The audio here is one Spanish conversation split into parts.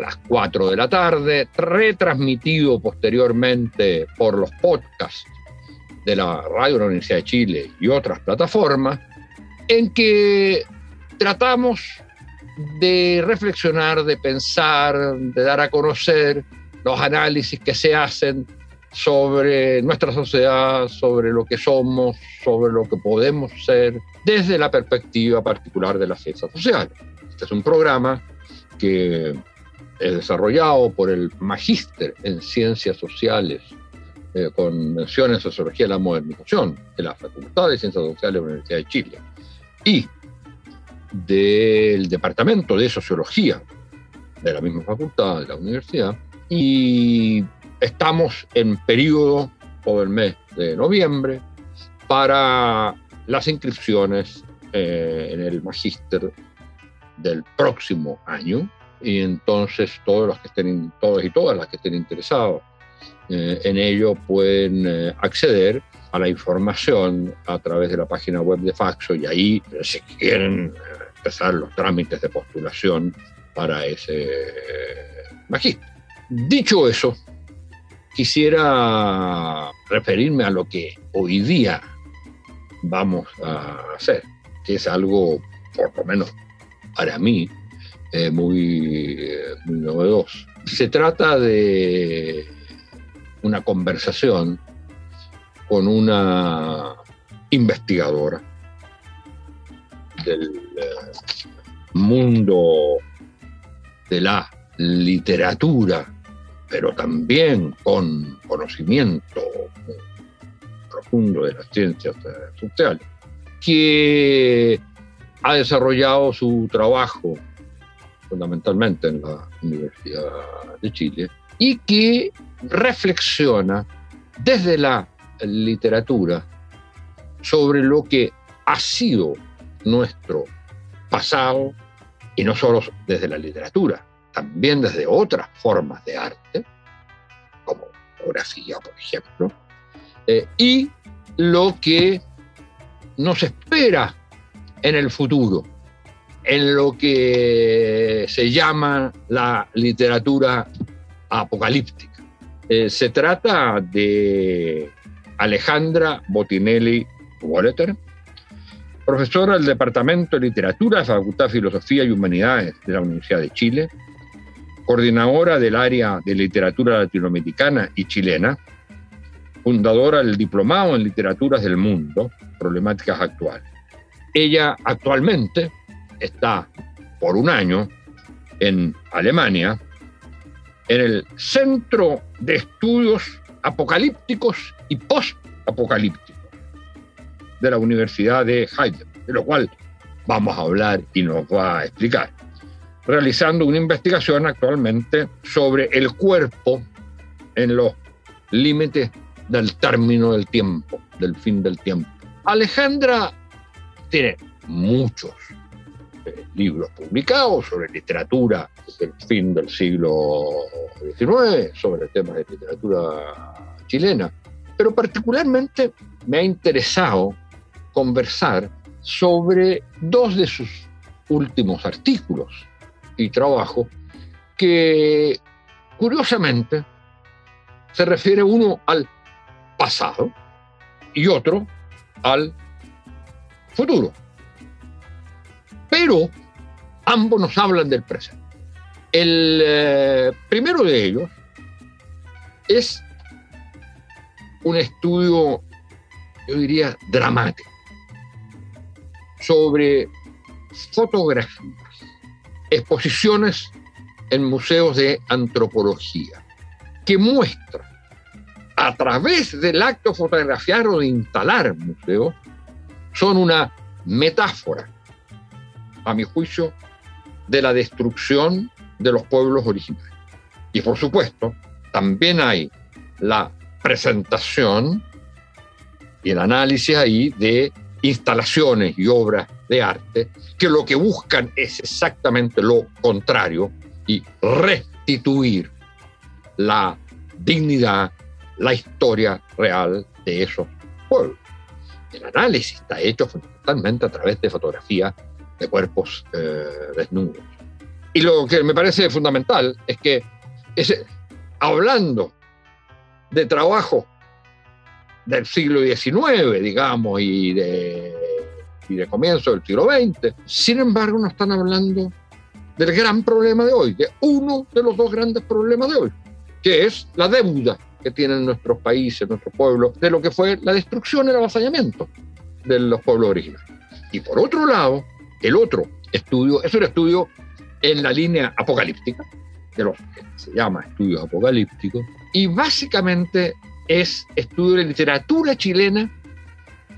a las 4 de la tarde, retransmitido posteriormente por los podcasts de la Radio de la Universidad de Chile y otras plataformas, en que tratamos de reflexionar, de pensar, de dar a conocer los análisis que se hacen sobre nuestra sociedad, sobre lo que somos, sobre lo que podemos ser, desde la perspectiva particular de las ciencias sociales. Este es un programa que desarrollado por el Magíster en Ciencias Sociales, eh, con mención en Sociología de la Modernización, de la Facultad de Ciencias Sociales de la Universidad de Chile, y del Departamento de Sociología de la misma facultad, de la universidad, y estamos en periodo todo el mes de noviembre para las inscripciones eh, en el Magíster del próximo año y entonces todos los que estén, todos y todas las que estén interesados eh, en ello pueden eh, acceder a la información a través de la página web de Faxo y ahí si quieren eh, empezar los trámites de postulación para ese magíster. Dicho eso, quisiera referirme a lo que hoy día vamos a hacer, que es algo por lo menos para mí eh, muy, muy novedoso. Se trata de una conversación con una investigadora del eh, mundo de la literatura, pero también con conocimiento profundo de las ciencias sociales, que ha desarrollado su trabajo fundamentalmente en la Universidad de Chile y que reflexiona desde la literatura sobre lo que ha sido nuestro pasado y no solo desde la literatura, también desde otras formas de arte, como fotografía, por ejemplo, eh, y lo que nos espera en el futuro, en lo que se llama la literatura apocalíptica. Eh, se trata de Alejandra Botinelli Walleter, profesora del Departamento de Literatura Facultad de Filosofía y Humanidades de la Universidad de Chile, coordinadora del área de literatura latinoamericana y chilena, fundadora del Diplomado en Literaturas del Mundo, Problemáticas Actuales. Ella actualmente está por un año en Alemania, en el Centro de Estudios Apocalípticos y Post-Apocalípticos de la Universidad de Heidelberg, de lo cual vamos a hablar y nos va a explicar, realizando una investigación actualmente sobre el cuerpo en los límites del término del tiempo, del fin del tiempo. Alejandra tiene muchos eh, libros publicados sobre literatura del fin del siglo XIX, sobre temas de literatura chilena, pero particularmente me ha interesado conversar sobre dos de sus últimos artículos y trabajos que curiosamente se refiere uno al pasado y otro al futuro. Pero ambos nos hablan del presente. El eh, primero de ellos es un estudio, yo diría, dramático, sobre fotografías, exposiciones en museos de antropología, que muestran a través del acto fotografiar o de instalar museos, son una metáfora a mi juicio, de la destrucción de los pueblos originarios. Y por supuesto, también hay la presentación y el análisis ahí de instalaciones y obras de arte que lo que buscan es exactamente lo contrario y restituir la dignidad, la historia real de esos pueblos. El análisis está hecho fundamentalmente a través de fotografías de cuerpos eh, desnudos. Y lo que me parece fundamental es que hablando de trabajo del siglo XIX, digamos, y de, y de comienzo del siglo XX, sin embargo no están hablando del gran problema de hoy, de uno de los dos grandes problemas de hoy, que es la deuda que tienen nuestros países, nuestros pueblos, de lo que fue la destrucción y el avasallamiento de los pueblos originarios. Y por otro lado, el otro estudio es un estudio en la línea apocalíptica, de los que se llama estudio apocalíptico, y básicamente es estudio de literatura chilena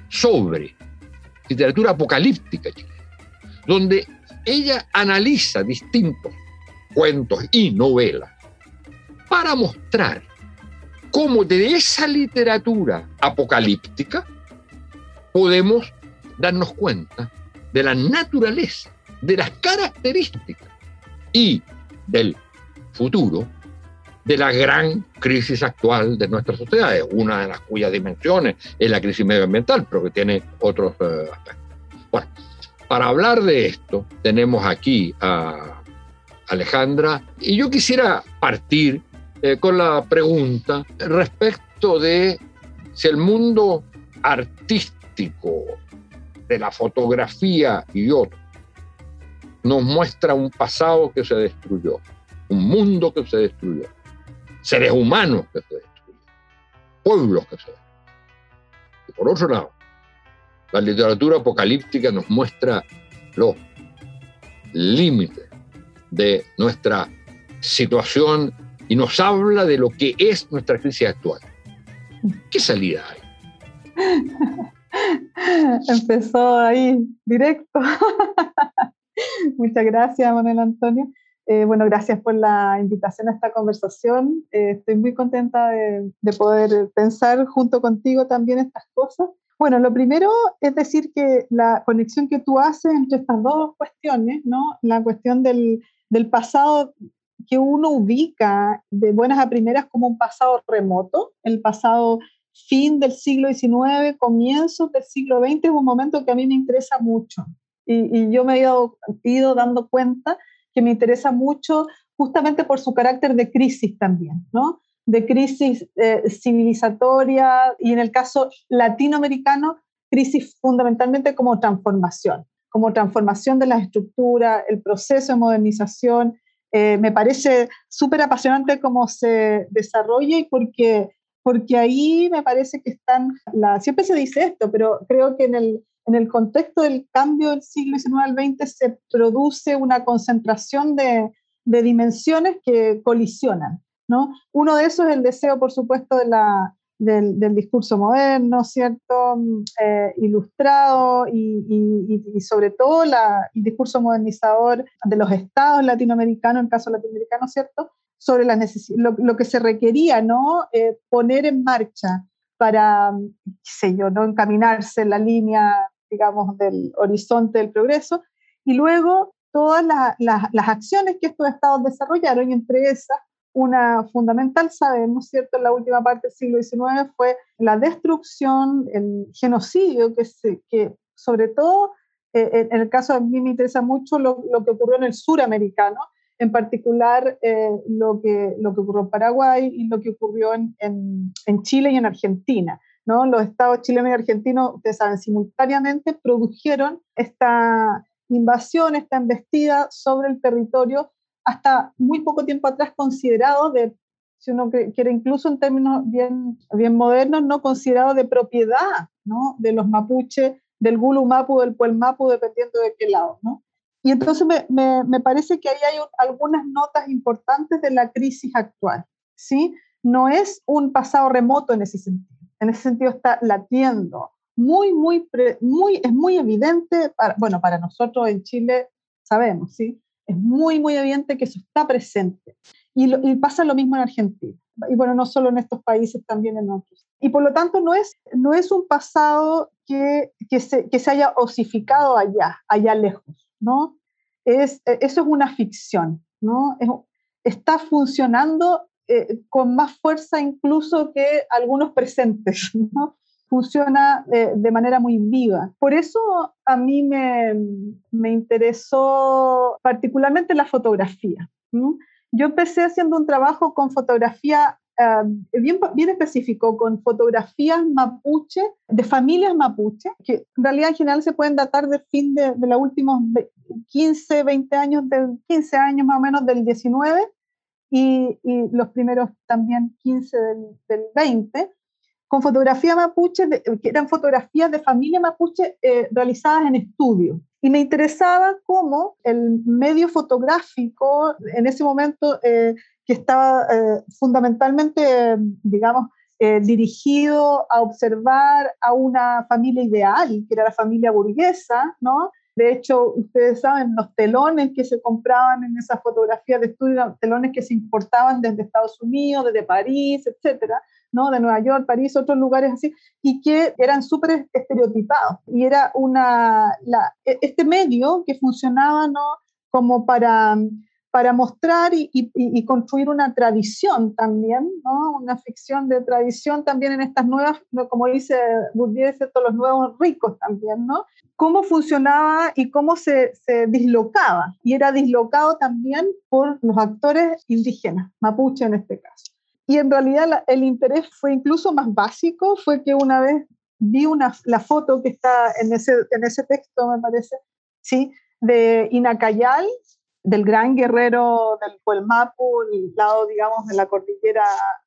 sobre literatura apocalíptica chilena, donde ella analiza distintos cuentos y novelas para mostrar cómo de esa literatura apocalíptica podemos darnos cuenta de la naturaleza, de las características y del futuro de la gran crisis actual de nuestras sociedades, una de las cuyas dimensiones es la crisis medioambiental, pero que tiene otros eh, aspectos. Bueno, para hablar de esto tenemos aquí a Alejandra y yo quisiera partir eh, con la pregunta respecto de si el mundo artístico la fotografía y otro nos muestra un pasado que se destruyó, un mundo que se destruyó, seres humanos que se destruyen, pueblos que se destruyen. Y por otro lado, la literatura apocalíptica nos muestra los límites de nuestra situación y nos habla de lo que es nuestra crisis actual. ¿Qué salida hay? Empezó ahí, directo. Muchas gracias, Manuel Antonio. Eh, bueno, gracias por la invitación a esta conversación. Eh, estoy muy contenta de, de, poder pensar junto contigo también estas cosas. Bueno, lo primero es decir que la conexión que tú haces entre estas dos cuestiones, ¿no? La cuestión del, del pasado que uno ubica de buenas a primeras como un pasado remoto, el pasado fin del siglo XIX, comienzos del siglo XX, es un momento que a mí me interesa mucho. Y, yo me he ido, ido, dando cuenta que me interesa mucho justamente por su carácter de crisis también, ¿no? De crisis eh, civilizatoria y en el caso latinoamericano, crisis fundamentalmente como transformación, como transformación de las estructuras, el proceso de modernización, eh, me parece súper apasionante cómo se desarrolla y porque, porque ahí me parece que están, la, siempre se dice esto, pero creo que en el, en el contexto del cambio del siglo XIX al XX se produce una concentración de, de dimensiones que colisionan. ¿no? Uno de esos es el deseo, por supuesto, de la, del, del, discurso moderno, ¿cierto? Eh, ilustrado y, y, y, sobre todo la, el discurso modernizador de los estados latinoamericanos, en caso latinoamericano, ¿cierto? Sobre la lo, lo, que se requería, ¿no? Eh, poner en marcha para, qué sé yo, ¿no? Encaminarse en la línea, digamos, del horizonte del progreso. Y luego todas la, la, las acciones que estos estados desarrollaron, y entre esas una fundamental, sabemos, ¿cierto?, en la última parte del siglo XIX fue la destrucción, el genocidio, que, se, que sobre todo eh, en el caso de mí me interesa mucho lo, lo, que ocurrió en el suramericano, en particular eh, lo, que, lo que ocurrió en Paraguay y lo que ocurrió en, en, en Chile y en Argentina. ¿no? Los estados chilenos y argentinos, ustedes saben, simultáneamente produjeron esta invasión, esta embestida sobre el territorio hasta muy poco tiempo atrás considerado de, si uno quiere incluso en términos bien, bien modernos, no considerado de propiedad ¿no? de los mapuches, del Gulu Mapu, del Puel Mapu, dependiendo de qué lado. ¿no? Y entonces me, me, me parece que ahí hay algunas notas importantes de la crisis actual. ¿sí? No es un pasado remoto en ese sentido. En ese sentido está latiendo. Muy, muy, muy, es muy evidente, para, bueno, para nosotros en Chile sabemos, ¿sí? Es muy, muy evidente que eso está presente. Y, lo, y, pasa lo mismo en Argentina. y bueno, no solo en estos países, también en otros. Y por lo tanto no es, no es un pasado que, que, se, que se haya osificado allá, allá lejos, ¿no? Es, eso es una ficción, ¿no? está funcionando eh, con más fuerza incluso que algunos presentes, ¿no? funciona eh, de manera muy viva. Por eso a mí me, me interesó particularmente la fotografía. Yo empecé haciendo un trabajo con fotografía eh, bien, bien específico, con fotografías mapuche, de familias mapuche, que en realidad en general se pueden datar del fin de, de los últimos 15, 20 años, del 15 años más o menos del 19 y, y los primeros también 15 del, del 20 con fotografías mapuche, que eran fotografías de familia mapuche eh, realizadas en estudio. Y me interesaba cómo el medio fotográfico, en ese momento eh, que estaba eh, fundamentalmente, digamos, dirigido a observar a una familia ideal, que era la familia burguesa, ¿no? De hecho, ustedes saben, los telones que se compraban en esas fotografías de estudio telones que se importaban desde Estados Unidos, desde París, etcétera, ¿no? de Nueva York, París, otros lugares así, y que eran súper estereotipados. Y era una, la, e, este medio que funcionaba ¿no? como para, para mostrar y, y, construir una tradición también, ¿no? una ficción de tradición también en estas nuevas, como dice Bourdieu, todos los nuevos ricos también, ¿no? cómo funcionaba y cómo se, se, dislocaba. Y era dislocado también por los actores indígenas, mapuche en este caso. Y en realidad el interés fue incluso más básico, fue que una vez vi una, la foto que está en ese, en ese texto, me parece, ¿sí? de Inacayal, del gran guerrero del Puelmapu, el lado, digamos, de la cordillera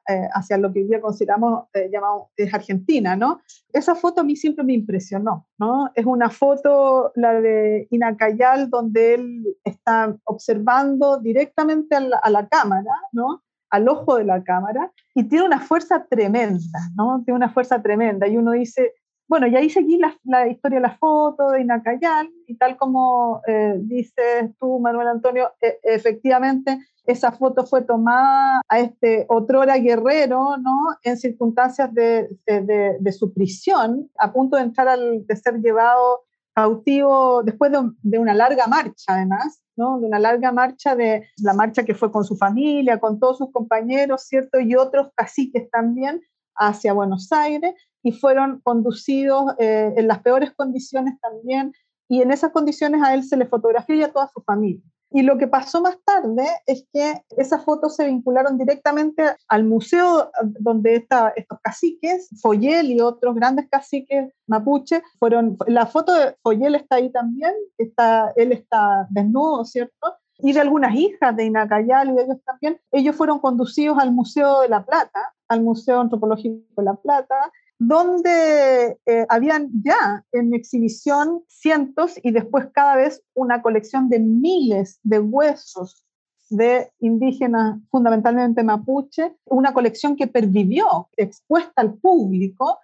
eh, hacia lo que hoy día consideramos eh, llamado, es Argentina, ¿no? Esa foto a mí siempre me impresionó, ¿no? Es una foto, la de Inacayal, donde él está observando directamente a la, a la cámara, ¿no? al ojo de la cámara y tiene una fuerza tremenda, ¿no? Tiene una fuerza tremenda y uno dice, bueno, y ahí seguí la, la historia de la foto de Inacayal y tal como eh, dices tú, Manuel Antonio, e, efectivamente esa foto fue tomada a este otrora guerrero, ¿no? En circunstancias de, de, de, su prisión, a punto de entrar al, de ser llevado cautivo después de, de una larga marcha, además, de una larga marcha, de la marcha que fue con su familia, con todos sus compañeros, ¿cierto? Y otros caciques también hacia Buenos Aires y fueron conducidos eh, en las peores condiciones también y en esas condiciones a él se le fotografió y a toda su familia. Y lo que pasó más tarde es que esas fotos se vincularon directamente al museo donde está, estos caciques, Foyel y otros grandes caciques mapuche, fueron, la foto de Foyel está ahí también, está, él está desnudo, ¿cierto? Y de algunas hijas de Inacayal y de ellos también, ellos fueron conducidos al Museo de La Plata, al Museo Antropológico de La Plata, donde eh, habían ya en exhibición cientos y después cada vez una colección de miles de huesos de indígenas, fundamentalmente mapuche, una colección que pervivió expuesta al público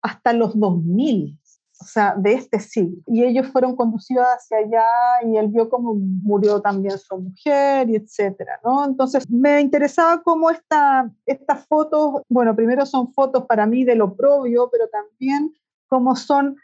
hasta los 2000 o sea, de este siglo. Y ellos fueron conducidos hacia allá y él vio cómo murió también su mujer y etcétera, ¿no? Entonces me interesaba cómo esta, estas fotos, bueno, primero son fotos para mí de lo propio, pero también cómo son,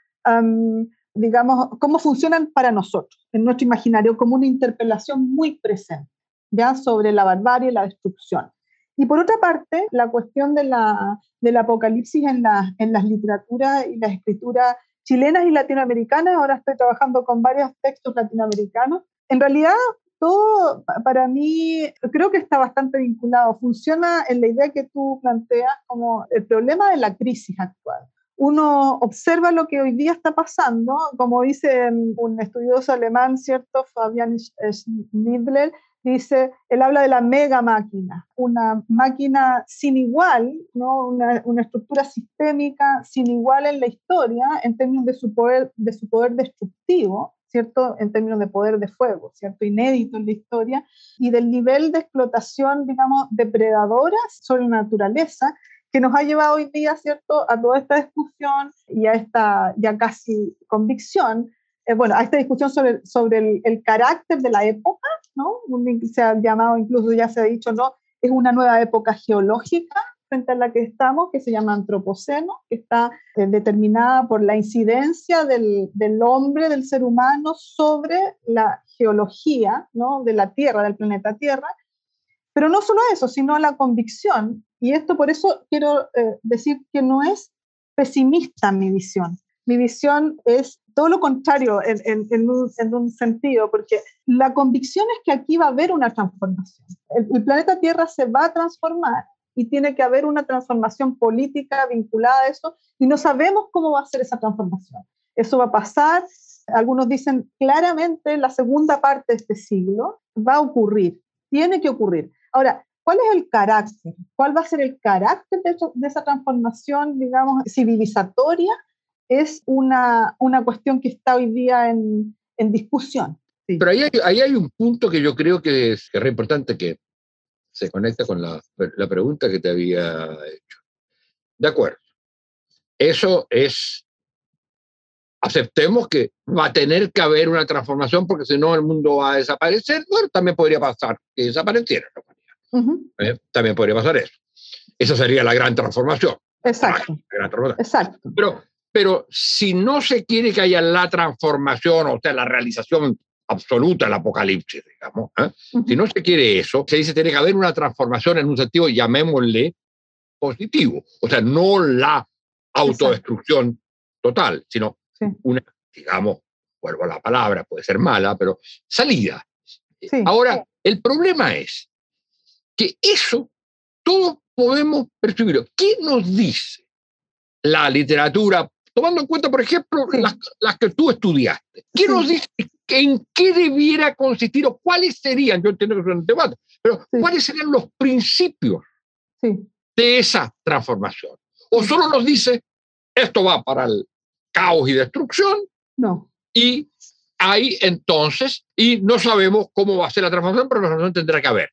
digamos, cómo funcionan para nosotros, en nuestro imaginario, como una interpelación muy presente, ya sobre la barbarie la destrucción. Y por otra parte, la cuestión de la, del apocalipsis en, la, en las literaturas y las escrituras chilenas y latinoamericanas, ahora estoy trabajando con varios textos latinoamericanos. En realidad, todo para mí creo que está bastante vinculado, funciona en la idea que tú planteas como el problema de la crisis actual. Uno observa lo que hoy día está pasando, como dice un estudioso alemán, ¿cierto? Fabian Schnidler, dice, él habla de la mega máquina, una máquina sin igual, ¿no? una, una, estructura sistémica sin igual en la historia en términos de su poder, de su poder destructivo, ¿cierto? En términos de poder de fuego, ¿cierto? Inédito en la historia, y del nivel de explotación, digamos, depredadora sobre la naturaleza, que nos ha llevado hoy día, ¿cierto?, a toda esta discusión y a esta ya casi convicción eh, bueno, a esta discusión sobre, sobre el, el, carácter de la época, ¿no? Se ha llamado, incluso ya se ha dicho, ¿no? es una nueva época geológica frente a la que estamos, que se llama antropoceno, que está eh, determinada por la incidencia del, del, hombre, del ser humano, sobre la geología ¿no? de la Tierra, del planeta Tierra. Pero no solo eso, sino la convicción, y esto por eso quiero eh, decir que no es pesimista mi visión. Mi visión es todo lo contrario en, en, en, un, en, un, sentido, porque la convicción es que aquí va a haber una transformación. El, el planeta Tierra se va a transformar y tiene que haber una transformación política vinculada a eso y no sabemos cómo va a ser esa transformación. Eso va a pasar, algunos dicen claramente la segunda parte de este siglo va a ocurrir, tiene que ocurrir. Ahora, ¿cuál es el carácter? ¿Cuál va a ser el carácter de, esa transformación, digamos, civilizatoria? Es una, una cuestión que está hoy día en, en discusión. Pero ahí hay, un punto que yo creo que es, que es importante que se conecta con la, la pregunta que te había hecho. De acuerdo. Eso es, aceptemos que va a tener que haber una transformación porque si no el mundo va a desaparecer. Bueno, también podría pasar que desapareciera. Uh -huh. ¿Eh? También podría pasar eso. Esa sería la gran transformación. Exacto. La gran transformación. Exacto. Pero, pero si no se quiere que haya la transformación, o sea, la realización absoluta el apocalipsis, digamos. ¿eh? Uh -huh. Si no se quiere eso, se dice que tiene que haber una transformación en un sentido, llamémosle, positivo. O sea, no la autodestrucción Exacto. total, sino sí. una, digamos, vuelvo a la palabra, puede ser mala, pero salida. Sí. Ahora, el problema es que eso todos podemos percibirlo. ¿Qué nos dice la literatura tomando en cuenta, por ejemplo, las, las, que tú estudiaste. ¿Qué nos dice en qué debiera consistir o cuáles serían, yo entiendo que es un debate, pero sí. cuáles serían los principios de esa transformación? ¿O solo nos dice, esto va para el caos y destrucción? No. Y ahí entonces, y no sabemos cómo va a ser la transformación, pero la transformación tendrá que haber.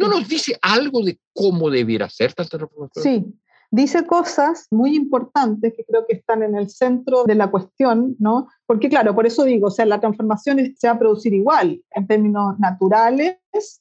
¿No nos dice algo de cómo debiera ser esta transformación? Sí, dice cosas muy importantes que creo que están en el centro de la cuestión, ¿no? Porque claro, por eso digo, o sea, la transformación se va a producir igual en términos naturales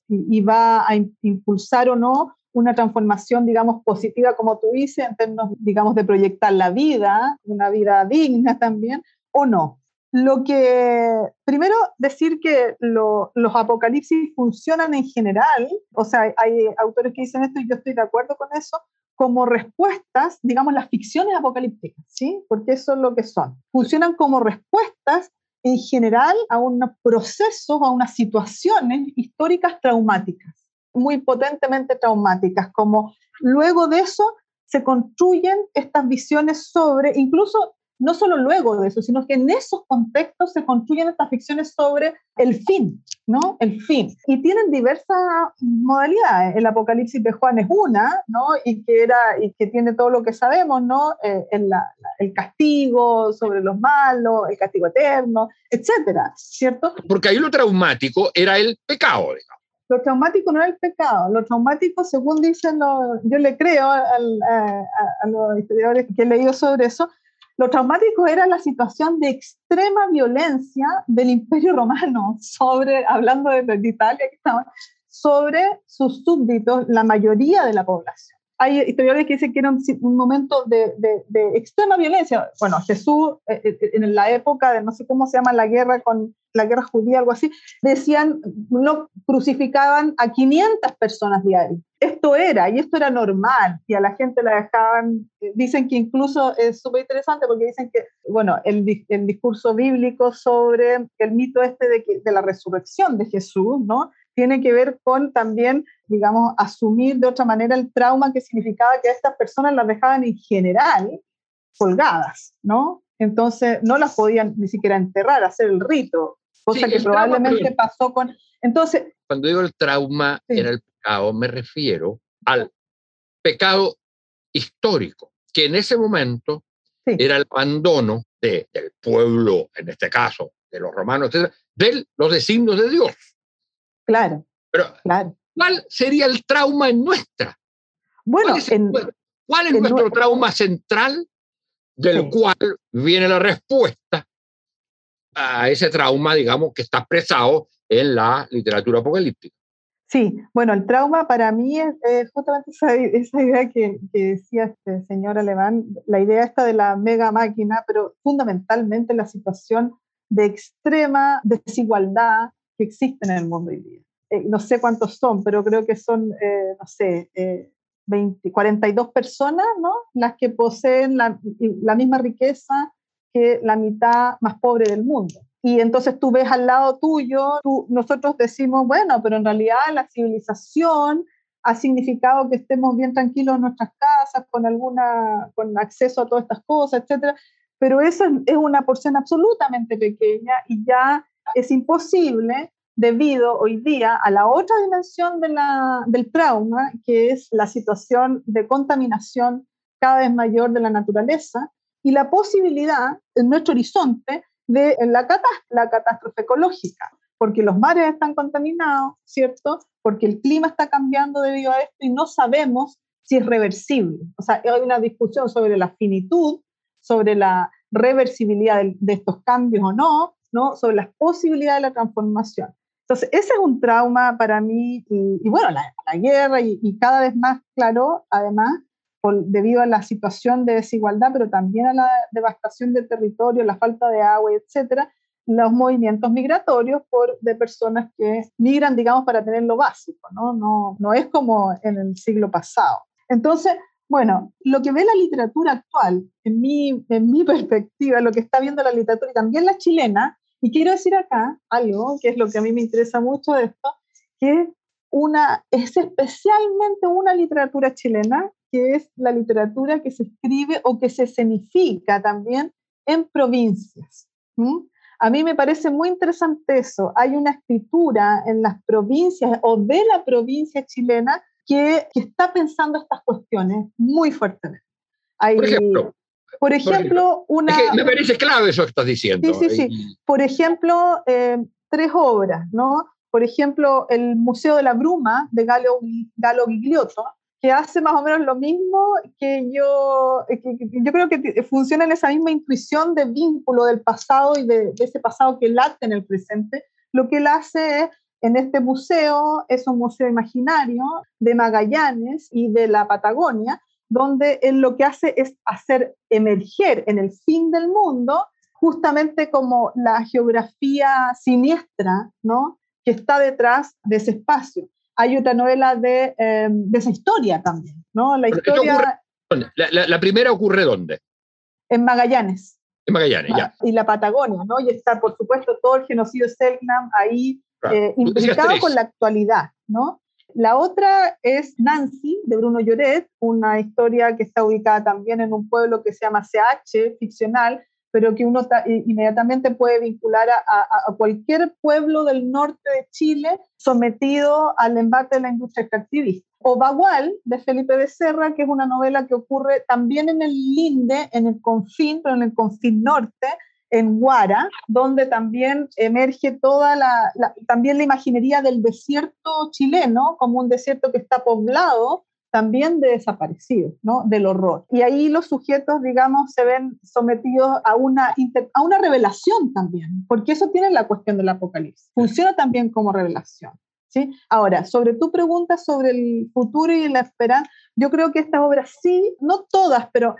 y, y va a impulsar o no una transformación, digamos, positiva, como tú dices, en términos, digamos, de proyectar la vida, una vida digna también, o no. Lo que, primero, decir que lo, los apocalipsis funcionan en general, o sea, hay autores que dicen esto y yo estoy de acuerdo con eso, como respuestas, digamos, las ficciones apocalípticas, ¿sí? Porque eso es lo que son. Funcionan como respuestas en general a unos procesos, a unas situaciones históricas traumáticas, muy potentemente traumáticas, como luego de eso se construyen estas visiones sobre, incluso no solo luego de eso, sino que en esos contextos se construyen estas ficciones sobre el fin, ¿no? El fin. Y tienen diversas modalidades. El Apocalipsis de Juan es una, ¿no? Y que, era, y que tiene todo lo que sabemos, ¿no? Eh, el, la, el, castigo sobre los malos, el castigo eterno, etcétera, ¿cierto? Porque ahí lo traumático era el pecado, digamos. Lo traumático no era el pecado, lo traumático, según dicen, los, yo le creo al, a, a los historiadores que he leído sobre eso, lo traumático era la situación de extrema violencia del Imperio Romano sobre, hablando de, Italia, sobre sus súbditos, la mayoría de la población. Hay historiadores que dicen que era un, un momento de, de, de, extrema violencia. Bueno, Jesús, eh, eh, en la época de no sé cómo se llama la guerra con la guerra judía, algo así, decían, no crucificaban a 500 personas diarias. Esto era, y esto era normal, y a la gente la dejaban, dicen que incluso es súper interesante porque dicen que, bueno, el, el, discurso bíblico sobre el mito este de, que, de la resurrección de Jesús, ¿no? Tiene que ver con también, digamos, asumir de otra manera el trauma que significaba que a estas personas las dejaban en general colgadas, ¿no? Entonces no las podían ni siquiera enterrar, hacer el rito, cosa sí, que probablemente trauma, pasó con... Entonces... Cuando digo el trauma sí. era el pecado, me refiero al pecado histórico, que en ese momento sí. era el abandono de, del pueblo, en este caso, de los romanos, etc., de los designios de Dios. Claro. Pero, claro. ¿Cuál sería el trauma en nuestra? Bueno, ¿cuál es, en, ¿cuál es en nuestro trauma central del sí. cual viene la respuesta a ese trauma, digamos, que está expresado en la literatura apocalíptica. Sí, bueno, el trauma para mí es, justamente esa, idea que, decía este señor alemán, la idea esta de la mega máquina, pero fundamentalmente la situación de extrema desigualdad que existe en el mundo hoy día. Eh, no sé cuántos son, pero creo que son, eh, no sé, 20, 42 personas, ¿no? Las que poseen la, la misma riqueza que la mitad más pobre del mundo. Y entonces tú ves al lado tuyo, nosotros decimos, bueno, pero en realidad la civilización ha significado que estemos bien tranquilos en nuestras casas, con, alguna, con acceso a todas estas cosas, etc. Pero eso es una porción absolutamente pequeña y ya es imposible debido hoy día a la otra dimensión de la, del trauma, que es la situación de contaminación cada vez mayor de la naturaleza y la posibilidad en nuestro horizonte de la, la catástrofe ecológica, porque los mares están contaminados, ¿cierto? Porque el clima está cambiando debido a esto y no sabemos si es reversible. O sea, hay una discusión sobre la finitud, sobre la reversibilidad de, estos cambios o no, ¿no? Sobre las posibilidades de la transformación. Entonces, ese es un trauma para mí, y, bueno, la, guerra, y, y, cada vez más claro, además, debido a la situación de desigualdad, pero también a la devastación del territorio, la falta de agua, etcétera, los movimientos migratorios por, de personas que migran, digamos, para tener lo básico, ¿no? No, no es como en el siglo pasado. Entonces, bueno, lo que ve la literatura actual, en mi, en mi perspectiva, lo que está viendo la literatura y también la chilena, y quiero decir acá algo que es lo que a mí me interesa mucho de esto, que una, es especialmente una literatura chilena que es la literatura que se escribe o que se escenifica también en provincias. A mí me parece muy interesante eso. Hay una escritura en las provincias o de la provincia chilena que, está pensando estas cuestiones muy fuertemente. por ejemplo, por ejemplo, una... me parece clave eso que estás diciendo. Sí, sí, sí. Por ejemplo, eh, tres obras, ¿no? Por ejemplo, el Museo de la Bruma de Galo, Galo Gigliotto, que hace más o menos lo mismo que yo, que, yo creo que funciona en esa misma intuición de vínculo del pasado y de, ese pasado que late en el presente. Lo que él hace es, en este museo, es un museo imaginario de Magallanes y de la Patagonia, donde él lo que hace es hacer emerger en el fin del mundo justamente como la geografía siniestra, ¿no? Que está detrás de ese espacio hay otra novela de, em, de esa historia también, ¿no? La historia... la, primera ocurre dónde? En Magallanes. En Magallanes, ya. Y la Patagonia, ¿no? Y está, por supuesto, todo el genocidio Selknam ahí eh, implicado con la actualidad, ¿no? La otra es Nancy, de Bruno Lloret, una historia que está ubicada también en un pueblo que se llama CH, ficcional, pero que uno inmediatamente puede vincular a, cualquier pueblo del norte de Chile sometido al embate de la industria extractivista. O Bagual, de Felipe Becerra, que es una novela que ocurre también en el Linde, en el confín, pero en el confín norte, en Guara, donde también emerge toda la, también la imaginería del desierto chileno, como un desierto que está poblado también de desaparecidos, ¿no? del horror. Y ahí los sujetos, digamos, se ven sometidos a una, a una revelación también, porque eso tiene la cuestión del apocalipsis. Funciona también como revelación. ¿sí? Ahora, sobre tu pregunta sobre el futuro y la esperanza, yo creo que estas obras sí, no todas, pero,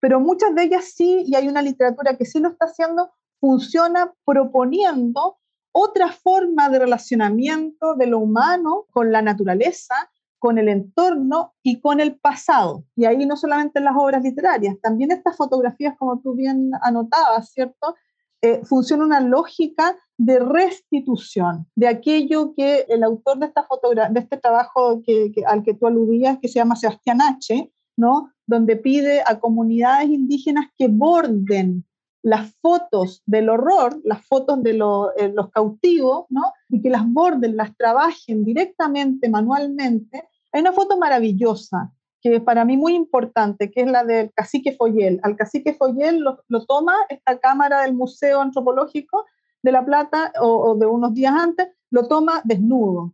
pero muchas de ellas sí, y hay una literatura que sí lo está haciendo, funciona proponiendo otra forma de relacionamiento de lo humano con la naturaleza, con el entorno y con el pasado. Y ahí no solamente las obras literarias, también estas fotografías, como tú bien anotabas, ¿cierto? Eh, funciona una lógica de restitución de aquello que el autor de, esta de este trabajo al que tú aludías, que se llama Sebastián H., ¿no? Donde pide a comunidades indígenas que borden las fotos del horror, las fotos de eh, los cautivos, ¿no? y que las borden, las trabajen directamente, manualmente. Hay una foto maravillosa que es para mí muy importante, que es la del cacique Foyel. Al cacique Foyel lo, toma esta cámara del Museo Antropológico de La Plata o, de unos días antes, lo toma desnudo.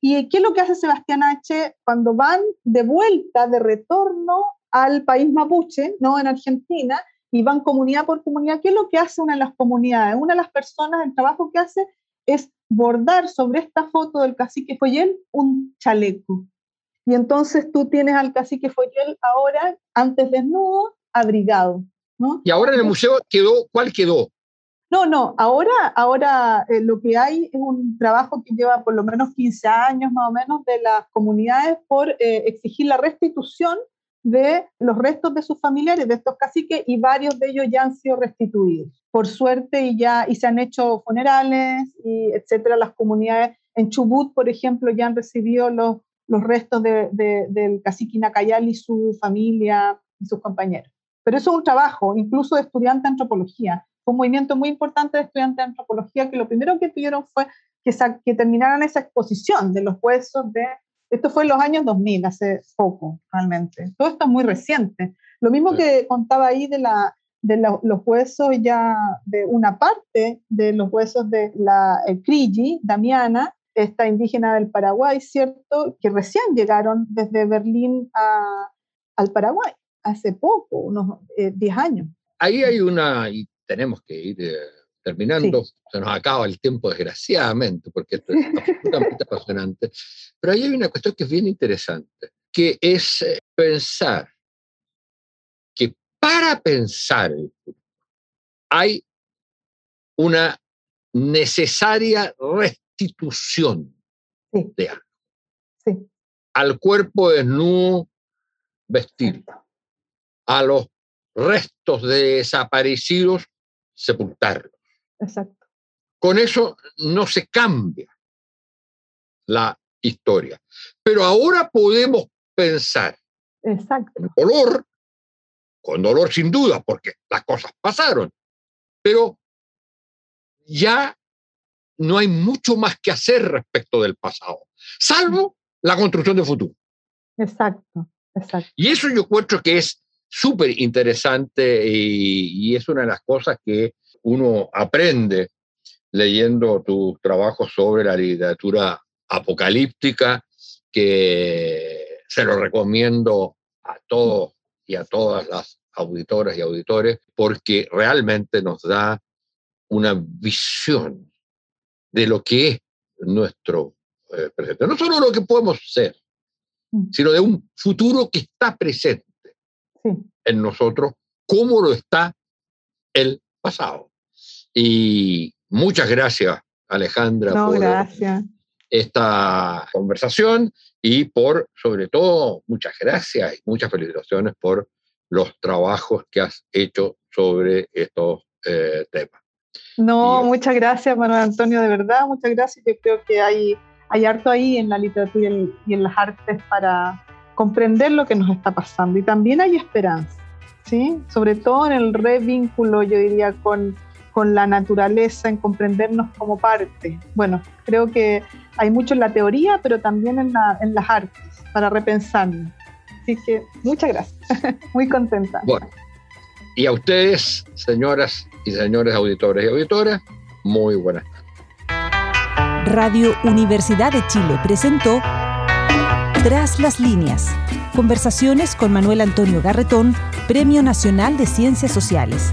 ¿Y qué es lo que hace Sebastián H. cuando van de vuelta, de retorno al país mapuche, ¿no? en Argentina, y van comunidad por comunidad, ¿qué es lo que hace una de las comunidades? Una de las personas, el trabajo que hace es bordar sobre esta foto del cacique Foyel un chaleco. Y entonces tú tienes al cacique Foyel ahora, antes desnudo, abrigado. ¿no? Y ahora en el museo quedó, ¿cuál quedó? No, no, ahora, ahora eh, lo que hay es un trabajo que lleva por lo menos 15 años más o menos de las comunidades por eh, exigir la restitución de los restos de sus familiares, de estos caciques, y varios de ellos ya han sido restituidos. Por suerte, y ya y se han hecho funerales, y etcétera. Las comunidades en Chubut, por ejemplo, ya han recibido los, los restos de, del cacique Nacayal y su familia y sus compañeros. Pero eso es un trabajo, incluso de estudiante de antropología. Fue un movimiento muy importante de estudiantes de antropología que lo primero que pidieron fue que, que terminaran esa exposición de los huesos de esto fue en los años 2000, hace poco, realmente. Todo esto es muy reciente. Lo mismo que contaba ahí de, la, de los huesos ya, de una parte de los huesos de la Crigi, Damiana, esta indígena del Paraguay, ¿cierto? Que recién llegaron desde Berlín a, al Paraguay, hace poco, unos 10 eh, años. Ahí hay una, y tenemos que ir eh, terminando, se nos acaba el tiempo desgraciadamente, porque esto es absolutamente apasionante, pero ahí hay una cuestión que es bien interesante, que es eh, pensar que para pensar el futuro hay una necesaria restitución de algo. Al cuerpo desnudo vestir, a los restos de desaparecidos sepultarlos. Exacto. Con eso no se cambia la historia. Pero ahora podemos pensar Exacto. con dolor, con dolor sin duda, porque las cosas pasaron, pero ya no hay mucho más que hacer respecto del pasado, salvo la construcción del futuro. Exacto, exacto. Y eso yo encuentro que es súper interesante y, y, es una de las cosas que uno aprende leyendo tus trabajos sobre la literatura apocalíptica, que se lo recomiendo a todos y a todas las auditoras y auditores, porque realmente nos da una visión de lo que es nuestro eh, presente. No solo lo que podemos ser, mm. sino de un futuro que está presente en nosotros, como lo está el pasado. Y muchas gracias, Alejandra, por esta conversación y por, sobre todo, muchas gracias y muchas felicitaciones por los trabajos que has hecho sobre estos eh, temas. No, muchas gracias, Manuel Antonio, de verdad, muchas gracias. Yo creo que hay, hay harto ahí en la literatura y en las artes para comprender lo que nos está pasando. Y también hay esperanza, ¿sí? Sobre todo en el revínculo, yo diría, con con la naturaleza, en comprendernos como parte. Bueno, creo que hay mucho en la teoría, pero también en, las artes, para repensarnos. Así que muchas gracias, muy contenta. Bueno, y a ustedes, señoras y señores auditores y auditoras, muy buenas tardes. Radio Universidad de Chile presentó Tras las líneas. Conversaciones con Manuel Antonio Garretón, Premio Nacional de Ciencias Sociales